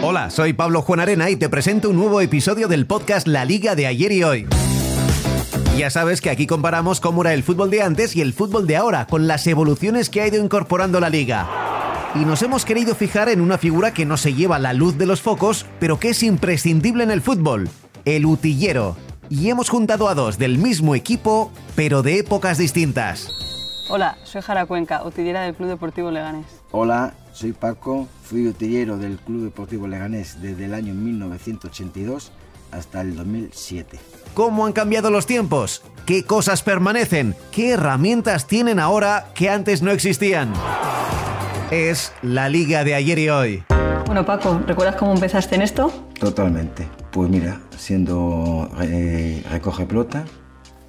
Hola, soy Pablo Juan Arena y te presento un nuevo episodio del podcast La Liga de ayer y hoy. Ya sabes que aquí comparamos cómo era el fútbol de antes y el fútbol de ahora, con las evoluciones que ha ido incorporando la liga. Y nos hemos querido fijar en una figura que no se lleva la luz de los focos, pero que es imprescindible en el fútbol, el utillero. Y hemos juntado a dos del mismo equipo, pero de épocas distintas. Hola, soy Jara Cuenca, utillera del Club Deportivo Leganés. Hola, soy Paco, fui utillero del Club Deportivo Leganés desde el año 1982 hasta el 2007. ¿Cómo han cambiado los tiempos? ¿Qué cosas permanecen? ¿Qué herramientas tienen ahora que antes no existían? Es la liga de ayer y hoy. Bueno, Paco, ¿recuerdas cómo empezaste en esto? Totalmente. Pues mira, siendo eh, recoge pelota,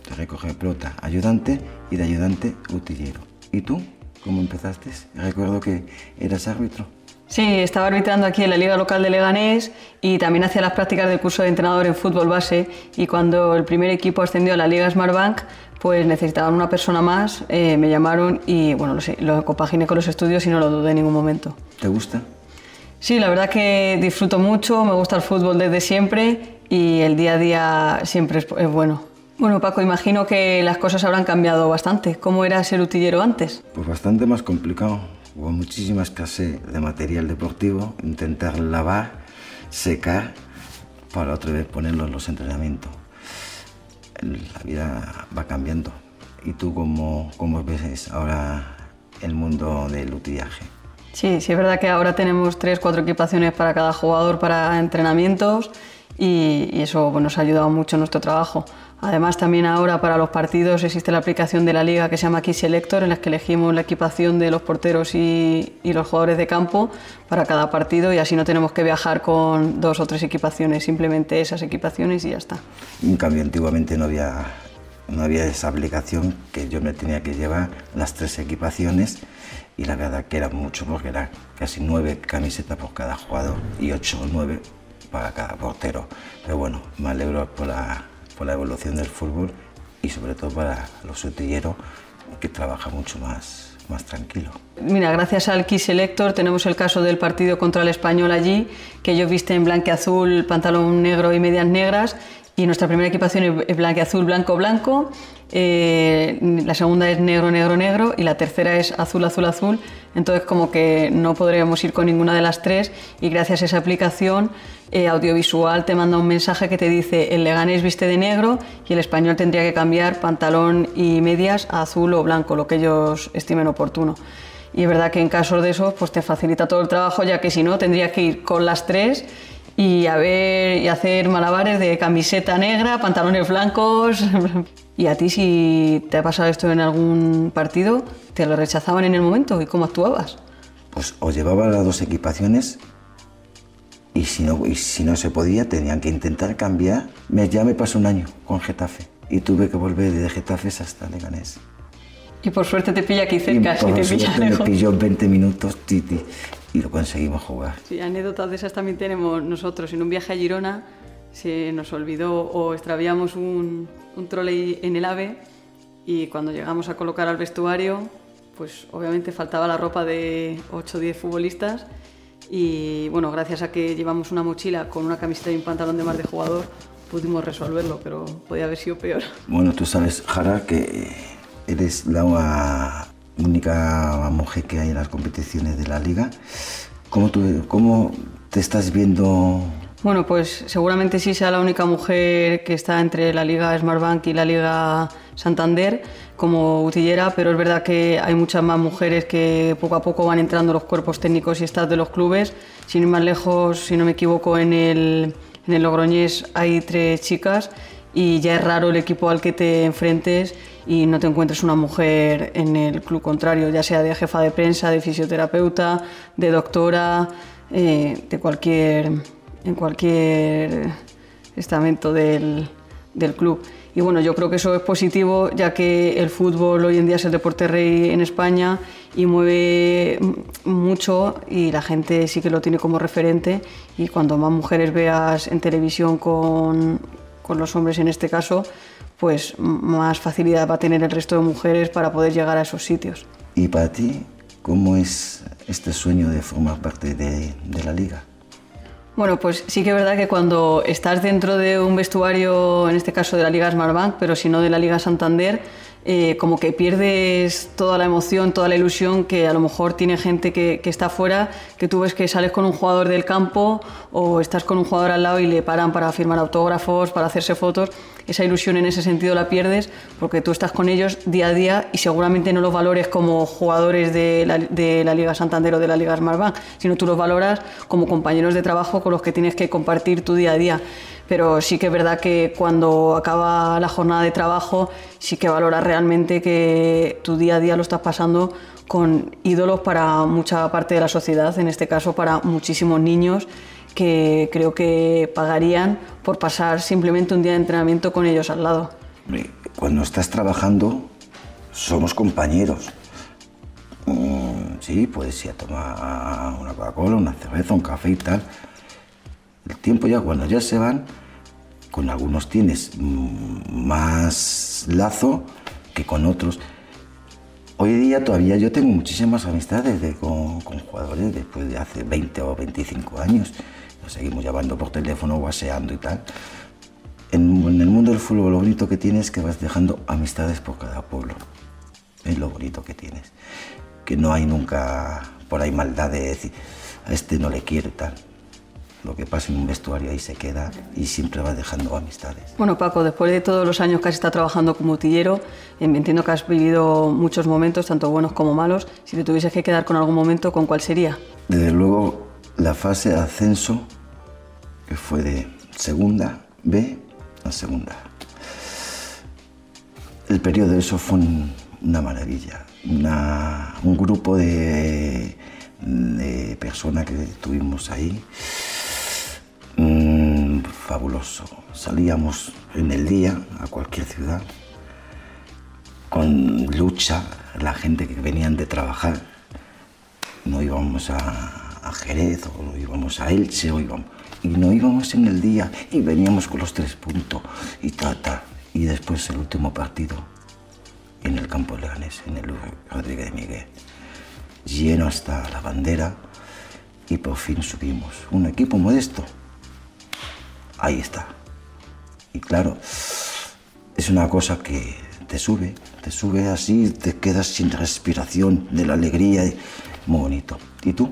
de recoge pelota ayudante y de ayudante utillero. ¿Y tú? ¿Cómo empezaste? Recuerdo que eras árbitro. Sí, estaba arbitrando aquí en la Liga Local de Leganés y también hacía las prácticas del curso de entrenador en fútbol base y cuando el primer equipo ascendió a la Liga Smartbank pues necesitaban una persona más, eh, me llamaron y bueno, lo, sé, lo compaginé con los estudios y no lo dudé en ningún momento. ¿Te gusta? Sí, la verdad que disfruto mucho, me gusta el fútbol desde siempre y el día a día siempre es bueno. Bueno, Paco, imagino que las cosas habrán cambiado bastante. ¿Cómo era ser utillero antes? Pues bastante más complicado. Hubo muchísima escasez de material deportivo, intentar lavar, secar, para otra vez ponerlo en los entrenamientos. La vida va cambiando. ¿Y tú cómo, cómo ves ahora el mundo del utillaje? Sí, sí es verdad que ahora tenemos tres, cuatro equipaciones para cada jugador para entrenamientos y, y eso nos ha ayudado mucho en nuestro trabajo. Además, también ahora para los partidos existe la aplicación de la liga que se llama Key Selector, en la que elegimos la equipación de los porteros y, y, los jugadores de campo para cada partido y así no tenemos que viajar con dos o tres equipaciones, simplemente esas equipaciones y ya está. En cambio, antiguamente no había, no había esa aplicación que yo me tenía que llevar las tres equipaciones y la verdad que era mucho porque era casi nueve camisetas por cada jugador y ocho o nueve para cada portero. Pero bueno, me alegro por la por la evolución del fútbol y sobre todo para los utilleros que trabaja mucho más, más tranquilo. Mira, gracias al Key Selector tenemos el caso del partido contra el Español allí, que ellos visten blanque-azul, pantalón negro y medias negras, y nuestra primera equipación es blanque-azul, blanco-blanco, eh, la segunda es negro, negro, negro, y la tercera es azul, azul, azul, entonces como que no podríamos ir con ninguna de las tres, y gracias a esa aplicación eh, audiovisual te manda un mensaje que te dice el Leganés viste de negro y el español tendría que cambiar pantalón y medias a azul o blanco, lo que ellos estimen oportuno. Y es verdad que en casos de eso pues te facilita todo el trabajo, ya que si no tendrías que ir con las tres y a ver y hacer malabares de camiseta negra, pantalones blancos. y a ti si te ha pasado esto en algún partido, te lo rechazaban en el momento y cómo actuabas. Pues o llevaba las dos equipaciones y si no, y si no se podía tenían que intentar cambiar. Me, ya me pasó un año con Getafe y tuve que volver de Getafe hasta Leganés. Y por suerte te pilla aquí cerca, y si te pilla lejos. me pilló 20 minutos titi, y lo conseguimos jugar. Sí, anécdotas de esas también tenemos nosotros. En un viaje a Girona se nos olvidó o extraviamos un, un trolley en el AVE y cuando llegamos a colocar al vestuario, pues obviamente faltaba la ropa de 8 o 10 futbolistas y bueno, gracias a que llevamos una mochila con una camiseta y un pantalón de más de jugador, pudimos resolverlo, pero podía haber sido peor. Bueno, tú sabes, Jara, que eres la única mujer que hay en las competiciones de la liga. ¿Cómo, tú, cómo te estás viendo? Bueno, pues seguramente sí sea la única mujer que está entre la Liga Smartbank y la Liga Santander como utillera, pero es verdad que hay muchas más mujeres que poco a poco van entrando los cuerpos técnicos y staff de los clubes. Sin ir más lejos, si no me equivoco, en el, en el Logroñés hay tres chicas y ya es raro el equipo al que te enfrentes y no te encuentres una mujer en el club contrario, ya sea de jefa de prensa, de fisioterapeuta, de doctora, eh, de cualquier, en cualquier estamento del, del club. Y bueno, yo creo que eso es positivo, ya que el fútbol hoy en día es el deporte rey en España y mueve mucho y la gente sí que lo tiene como referente y cuando más mujeres veas en televisión con, con los hombres en este caso, pues más facilidad va a tener el resto de mujeres para poder llegar a esos sitios. ¿Y para ti cómo es este sueño de formar parte de, de la liga? Bueno, pues sí que es verdad que cuando estás dentro de un vestuario, en este caso de la Liga Smartbank, pero si no de la Liga Santander, eh, como que pierdes toda la emoción, toda la ilusión que a lo mejor tiene gente que, está fuera, que tú ves que sales con un jugador del campo o estás con un jugador al lado y le paran para firmar autógrafos, para hacerse fotos. Esa ilusión en ese sentido la pierdes porque tú estás con ellos día a día y seguramente no los valores como jugadores de la, de la Liga Santander o de la Liga Smartbank, sino tú los valoras como compañeros de trabajo con los que tienes que compartir tu día a día pero sí que es verdad que cuando acaba la jornada de trabajo sí que valoras realmente que tu día a día lo estás pasando con ídolos para mucha parte de la sociedad, en este caso para muchísimos niños que creo que pagarían por pasar simplemente un día de entrenamiento con ellos al lado. Cuando estás trabajando somos compañeros. Mm, sí, puedes ir a tomar una Coca-Cola, una cerveza, un café y tal. El tiempo ya, cuando ya se van, con algunos tienes más lazo que con otros. Hoy día todavía yo tengo muchísimas amistades de, con, con, jugadores después de hace 20 o 25 años. Nos seguimos llamando por teléfono, guaseando y tal. En, en, el mundo del fútbol lo bonito que tienes es que vas dejando amistades por cada pueblo. Es lo bonito que tienes. Que no hay nunca por ahí maldad de decir, a este no le quiere tal lo que pasa en un vestuario ahí se queda y siempre va dejando amistades. Bueno, Paco, después de todos los años que has estado trabajando como utillero, entiendo que has vivido muchos momentos, tanto buenos como malos. Si te tuvieses que quedar con algún momento, ¿con cuál sería? Desde luego, la fase de ascenso, que fue de segunda B a segunda. El periodo de eso fue una maravilla. Una, un grupo de, de personas que tuvimos ahí fabuloso. Salíamos en el día a cualquier ciudad con lucha, la gente que venían de trabajar. No íbamos a, a Jerez o no íbamos a Elche o íbamos, y no íbamos en el día y veníamos con los tres puntos y ta, Y después el último partido en el campo de Leganés, en el Rodríguez de Miguel. Lleno hasta la bandera y por fin subimos. Un equipo modesto, ahí está. Y claro, es una cosa que te sube, te sube así, te quedas sin respiración de la alegría, muy bonito. ¿Y tú?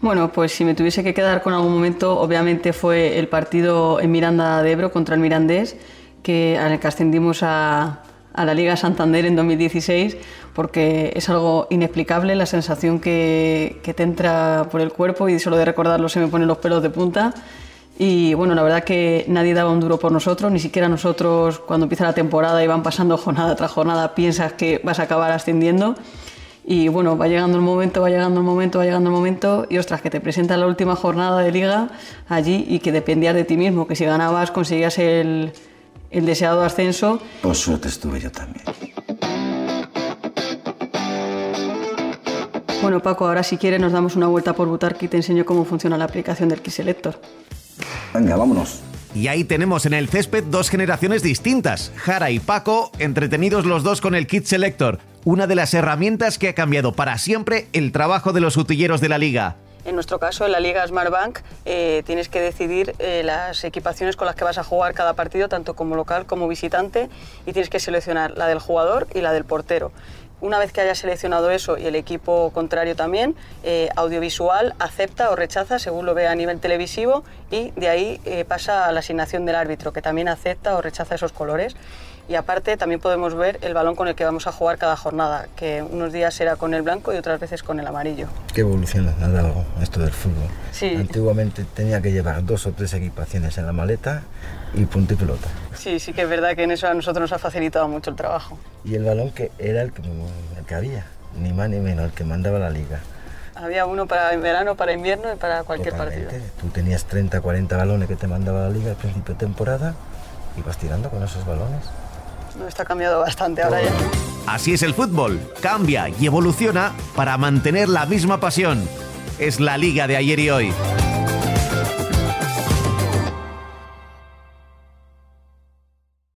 Bueno, pues si me tuviese que quedar con algún momento, obviamente fue el partido en Miranda de Ebro contra el Mirandés, que, el que ascendimos a, a la Liga Santander en 2016, porque es algo inexplicable la sensación que, que te entra por el cuerpo y solo de recordarlo se me ponen los pelos de punta. Y bueno, la verdad que nadie daba un duro por nosotros, ni siquiera nosotros cuando empieza la temporada y van pasando jornada tras jornada piensas que vas a acabar ascendiendo. Y bueno, va llegando el momento, va llegando el momento, va llegando el momento y ostras, que te presenta la última jornada de liga allí y que dependías de ti mismo, que si ganabas conseguías el, el deseado ascenso. Por suerte estuve yo también. Bueno Paco, ahora si quieres nos damos una vuelta por Butarque y te enseño cómo funciona la aplicación del Selector. Venga, vámonos. Y ahí tenemos en el césped dos generaciones distintas, Jara y Paco, entretenidos los dos con el Kit Selector, una de las herramientas que ha cambiado para siempre el trabajo de los utilleros de la liga. En nuestro caso, en la Liga Smartbank, eh, tienes que decidir eh, las equipaciones con las que vas a jugar cada partido, tanto como local como visitante, y tienes que seleccionar la del jugador y la del portero. Una vez que hayas seleccionado eso y el equipo contrario también, eh, audiovisual acepta o rechaza según lo vea a nivel televisivo y de ahí eh, pasa a la asignación del árbitro, que también acepta o rechaza esos colores. Y aparte también podemos ver el balón con el que vamos a jugar cada jornada, que unos días será con el blanco y otras veces con el amarillo. Qué evolución ha dado esto del fútbol. Sí. Antiguamente tenía que llevar dos o tres equipaciones en la maleta y punto y pelota. Sí, sí que es verdad que en eso a nosotros nos ha facilitado mucho el trabajo. Y el balón que era el que, el que había, ni más ni menos, el que mandaba la liga. Había uno para verano, para invierno y para cualquier Totalmente. partido. Tú tenías 30, 40 balones que te mandaba la liga al principio de temporada y vas tirando con esos balones. No, está cambiado bastante ahora ya. Así es el fútbol, cambia y evoluciona para mantener la misma pasión. Es la liga de ayer y hoy.